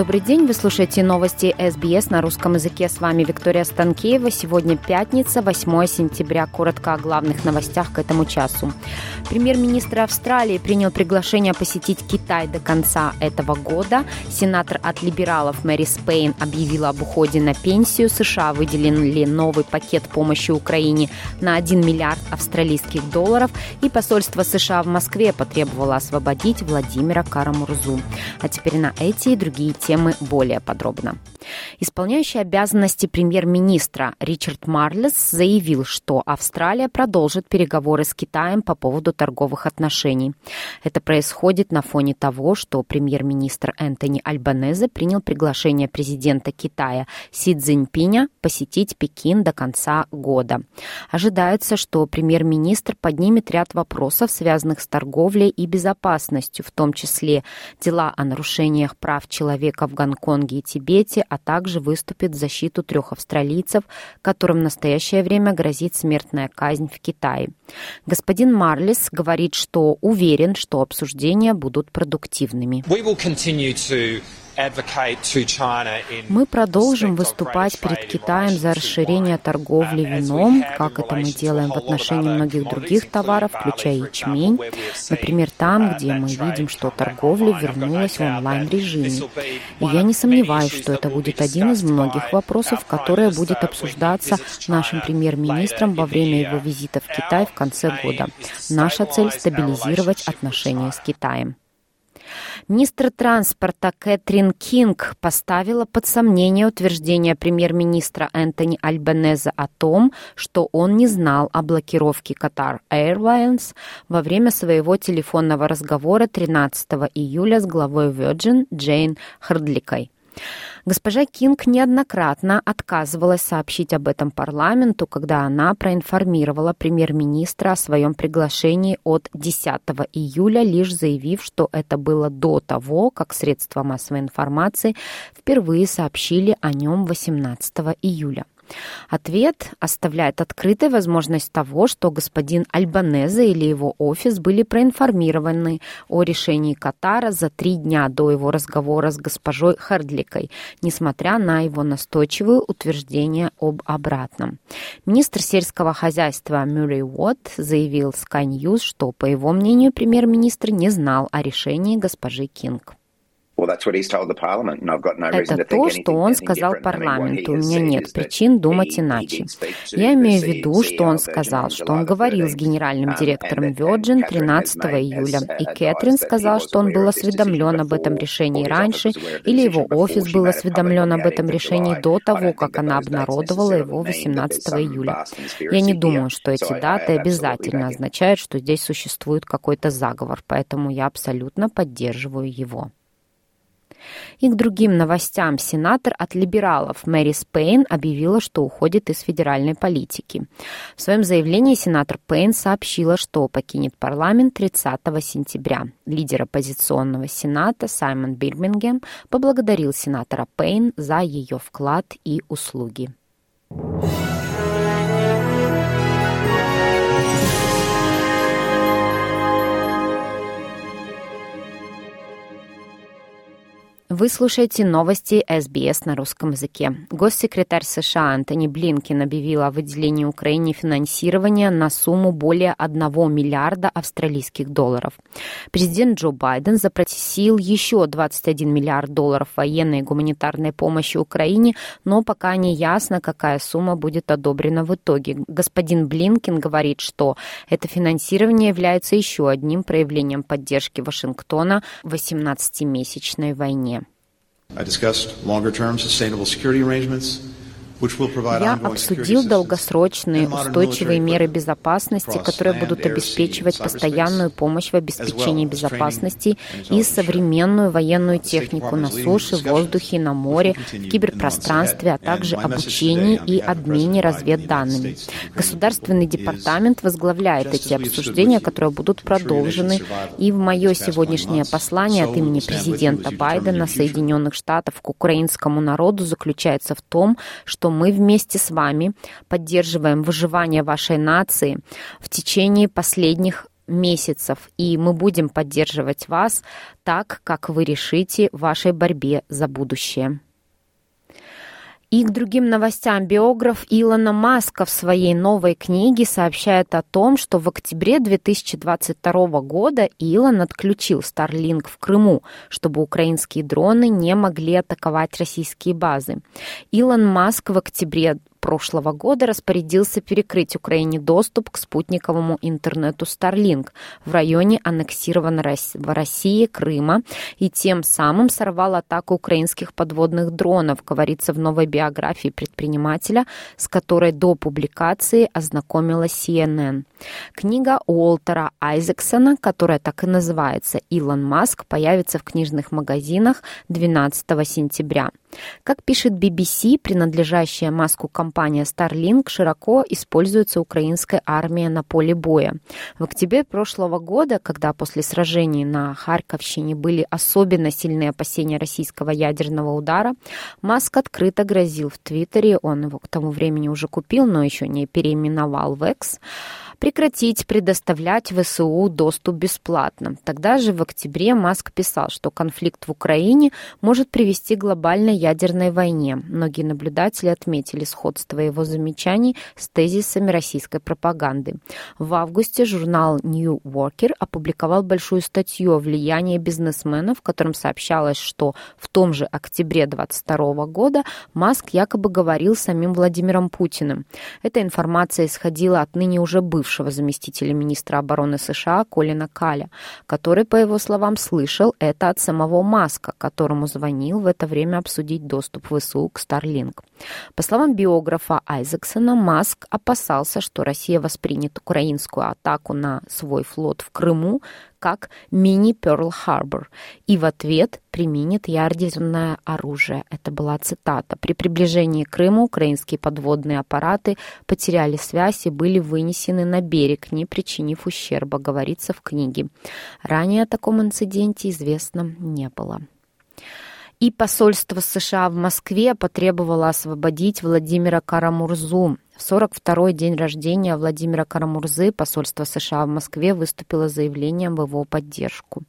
Добрый день, вы слушаете новости СБС на русском языке. С вами Виктория Станкеева. Сегодня пятница, 8 сентября. Коротко о главных новостях к этому часу. Премьер-министр Австралии принял приглашение посетить Китай до конца этого года. Сенатор от либералов Мэри Спейн объявила об уходе на пенсию. США выделили новый пакет помощи Украине на 1 миллиард австралийских долларов. И посольство США в Москве потребовало освободить Владимира Карамурзу. А теперь на эти и другие темы темы более подробно. Исполняющий обязанности премьер-министра Ричард Марлес заявил, что Австралия продолжит переговоры с Китаем по поводу торговых отношений. Это происходит на фоне того, что премьер-министр Энтони Альбанезе принял приглашение президента Китая Си Цзиньпиня посетить Пекин до конца года. Ожидается, что премьер-министр поднимет ряд вопросов, связанных с торговлей и безопасностью, в том числе дела о нарушениях прав человека человека в Гонконге и Тибете, а также выступит в защиту трех австралийцев, которым в настоящее время грозит смертная казнь в Китае. Господин Марлис говорит, что уверен, что обсуждения будут продуктивными. Мы продолжим выступать перед Китаем за расширение торговли вином, как это мы делаем в отношении многих других товаров, включая ячмень. Например, там, где мы видим, что торговля вернулась в онлайн-режиме. И я не сомневаюсь, что это будет один из многих вопросов, которые будет обсуждаться нашим премьер-министром во время его визита в Китай в конце года. Наша цель – стабилизировать отношения с Китаем. Министр транспорта Кэтрин Кинг поставила под сомнение утверждение премьер-министра Энтони Альбанеза о том, что он не знал о блокировке Qatar Airlines во время своего телефонного разговора 13 июля с главой Virgin Джейн Хардликой. Госпожа Кинг неоднократно отказывалась сообщить об этом парламенту, когда она проинформировала премьер-министра о своем приглашении от 10 июля, лишь заявив, что это было до того, как средства массовой информации впервые сообщили о нем 18 июля. Ответ оставляет открытой возможность того, что господин Альбанезе или его офис были проинформированы о решении Катара за три дня до его разговора с госпожой Хардликой, несмотря на его настойчивое утверждение об обратном. Министр сельского хозяйства Мюррей Уотт заявил Sky News, что, по его мнению, премьер-министр не знал о решении госпожи Кинг. Это то, что он сказал парламенту. У меня нет причин думать иначе. Я имею в виду, что он сказал, что он говорил с генеральным директором Virgin 13 июля, и Кэтрин сказал, что он был осведомлен об этом решении раньше, или его офис был осведомлен об этом решении до того, как она обнародовала его 18 июля. Я не думаю, что эти даты обязательно означают, что здесь существует какой-то заговор, поэтому я абсолютно поддерживаю его. И к другим новостям сенатор от либералов Мэри Спейн объявила, что уходит из федеральной политики. В своем заявлении сенатор Пейн сообщила, что покинет парламент 30 сентября. Лидер оппозиционного сената Саймон Бирмингем поблагодарил сенатора Пейн за ее вклад и услуги. Вы слушаете новости СБС на русском языке. Госсекретарь США Антони Блинкин объявил о выделении Украине финансирования на сумму более 1 миллиарда австралийских долларов. Президент Джо Байден запросил еще 21 миллиард долларов военной и гуманитарной помощи Украине, но пока не ясно, какая сумма будет одобрена в итоге. Господин Блинкин говорит, что это финансирование является еще одним проявлением поддержки Вашингтона в 18-месячной войне. I discussed longer term sustainable security arrangements Я обсудил долгосрочные устойчивые меры безопасности, которые будут обеспечивать постоянную помощь в обеспечении безопасности и современную военную технику на суше, воздухе, на море, в киберпространстве, а также обучении и обмене разведданными. Государственный департамент возглавляет эти обсуждения, которые будут продолжены, и в мое сегодняшнее послание от имени президента Байдена Соединенных Штатов к украинскому народу заключается в том, что мы вместе с вами поддерживаем выживание вашей нации в течение последних месяцев, и мы будем поддерживать вас так, как вы решите в вашей борьбе за будущее. И к другим новостям биограф Илона Маска в своей новой книге сообщает о том, что в октябре 2022 года Илон отключил Starlink в Крыму, чтобы украинские дроны не могли атаковать российские базы. Илон Маск в октябре прошлого года распорядился перекрыть Украине доступ к спутниковому интернету Starlink в районе аннексированного России Крыма и тем самым сорвал атаку украинских подводных дронов, говорится в новой биографии предпринимателя, с которой до публикации ознакомилась CNN. Книга Уолтера Айзексона, которая так и называется «Илон Маск», появится в книжных магазинах 12 сентября. Как пишет BBC, принадлежащая Маску компания Starlink широко используется украинской армией на поле боя. В октябре прошлого года, когда после сражений на Харьковщине были особенно сильные опасения российского ядерного удара, Маск открыто грозил в Твиттере, он его к тому времени уже купил, но еще не переименовал в X, прекратить предоставлять ВСУ доступ бесплатно. Тогда же в октябре Маск писал, что конфликт в Украине может привести к глобальной ядерной войне. Многие наблюдатели отметили сходство его замечаний с тезисами российской пропаганды. В августе журнал New Worker опубликовал большую статью о влиянии бизнесменов, в котором сообщалось, что в том же октябре 22 года Маск якобы говорил с самим Владимиром Путиным. Эта информация исходила от ныне уже бывшего бывшего заместителя министра обороны США Колина Каля, который, по его словам, слышал это от самого Маска, которому звонил в это время обсудить доступ ВСУ к Starlink. По словам биографа Айзексона, Маск опасался, что Россия воспринят украинскую атаку на свой флот в Крыму как мини-Перл-Харбор и в ответ применит ядерное оружие. Это была цитата. При приближении к Крыму украинские подводные аппараты потеряли связь и были вынесены на берег, не причинив ущерба, говорится в книге. Ранее о таком инциденте известно не было. И посольство США в Москве потребовало освободить Владимира Карамурзу, 42-й день рождения Владимира Карамурзы посольство США в Москве выступило заявлением в его поддержку.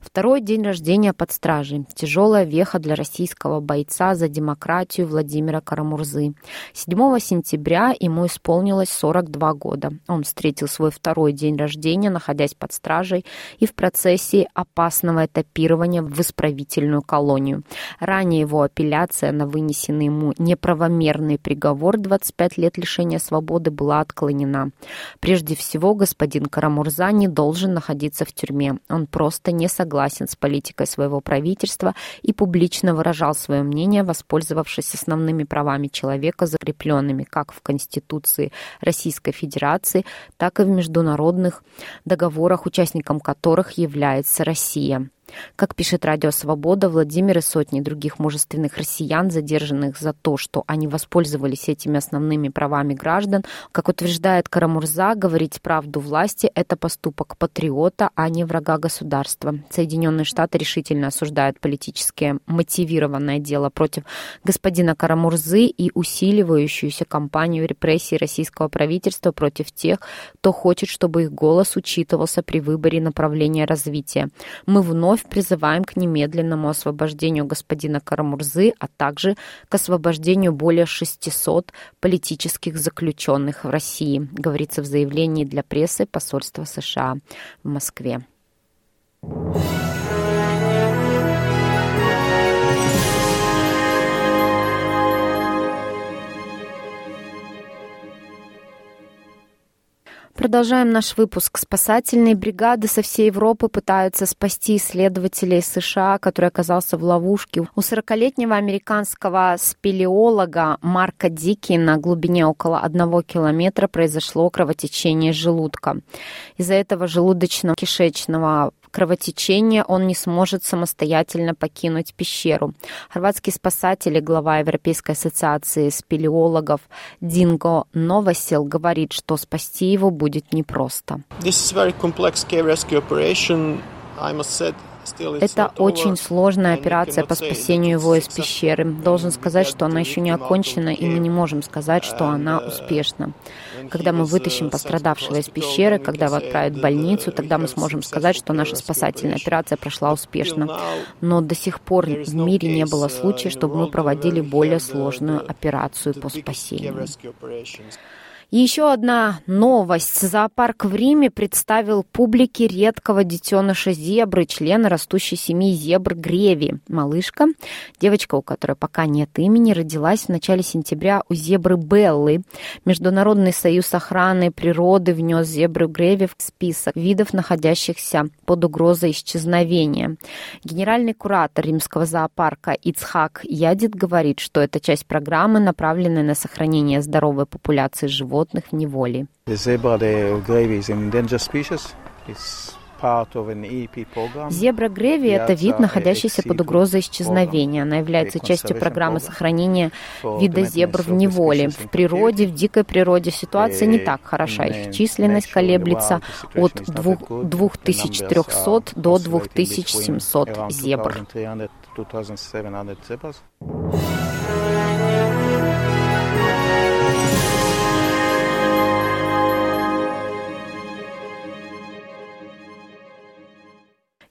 Второй день рождения под стражей. Тяжелая веха для российского бойца за демократию Владимира Карамурзы. 7 сентября ему исполнилось 42 года. Он встретил свой второй день рождения, находясь под стражей и в процессе опасного этапирования в исправительную колонию. Ранее его апелляция на вынесенный ему неправомерный приговор 25 лет лишения лишения свободы была отклонена. Прежде всего, господин Карамурза не должен находиться в тюрьме. Он просто не согласен с политикой своего правительства и публично выражал свое мнение, воспользовавшись основными правами человека, закрепленными как в Конституции Российской Федерации, так и в международных договорах, участником которых является Россия. Как пишет Радио Свобода, Владимир и сотни других мужественных россиян, задержанных за то, что они воспользовались этими основными правами граждан, как утверждает Карамурза, говорить правду власти – это поступок патриота, а не врага государства. Соединенные Штаты решительно осуждают политически мотивированное дело против господина Карамурзы и усиливающуюся кампанию репрессий российского правительства против тех, кто хочет, чтобы их голос учитывался при выборе направления развития. Мы вновь вновь призываем к немедленному освобождению господина Карамурзы, а также к освобождению более 600 политических заключенных в России, говорится в заявлении для прессы посольства США в Москве. Продолжаем наш выпуск. Спасательные бригады со всей Европы пытаются спасти исследователя из США, который оказался в ловушке. У 40-летнего американского спелеолога Марка Дики на глубине около одного километра произошло кровотечение желудка. Из-за этого желудочно-кишечного кровотечения он не сможет самостоятельно покинуть пещеру. Хорватский спасатель и глава Европейской ассоциации спелеологов Динго Новосел говорит, что спасти его будет непросто. This is very complex rescue operation. I must say это очень сложная операция по спасению его из пещеры. Должен сказать, что она еще не окончена, и мы не можем сказать, что она uh, успешна. Когда мы вытащим uh, пострадавшего из пещеры, когда его отправят в больницу, тогда мы сможем сказать, что наша спасательная операция прошла успешно. Но до сих пор в мире не было случая, чтобы мы проводили более сложную операцию по спасению. Еще одна новость. Зоопарк в Риме представил публике редкого детеныша зебры, члена растущей семьи зебр Греви. Малышка, девочка, у которой пока нет имени, родилась в начале сентября у зебры Беллы. Международный союз охраны природы внес зебру Греви в список видов, находящихся под угрозой исчезновения. Генеральный куратор римского зоопарка Ицхак Ядит говорит, что эта часть программы, направленная на сохранение здоровой популяции животных, животных в неволе. Зебра греви – это вид, находящийся под угрозой исчезновения. Она является частью программы сохранения вида зебр в неволе. В природе, в дикой природе ситуация не так хороша. Их численность колеблется от 2300 до 2700 зебр.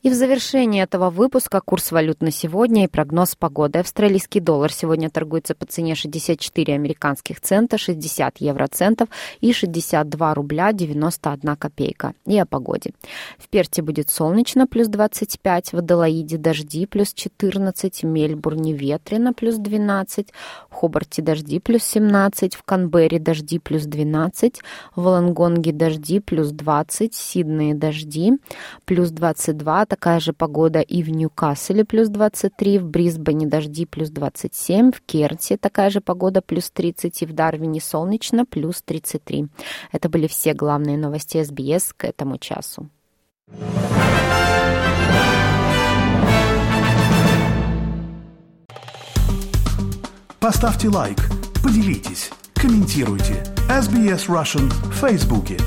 И в завершении этого выпуска курс валют на сегодня и прогноз погоды. Австралийский доллар сегодня торгуется по цене 64 американских цента, 60 евроцентов и 62 рубля 91 копейка. И о погоде. В Перте будет солнечно, плюс 25, в Аделаиде дожди, плюс 14, в Мельбурне ветрено, плюс 12, в Хобарте дожди, плюс 17, в Канберре дожди, плюс 12, в Лонгонге дожди, плюс 20, в Сиднее дожди, плюс 22, такая же погода и в Ньюкасселе плюс 23, в Брисбене дожди плюс 27, в Керте такая же погода плюс 30 и в Дарвине солнечно плюс 33. Это были все главные новости СБС к этому часу. Поставьте лайк, поделитесь, комментируйте. SBS Russian в Фейсбуке.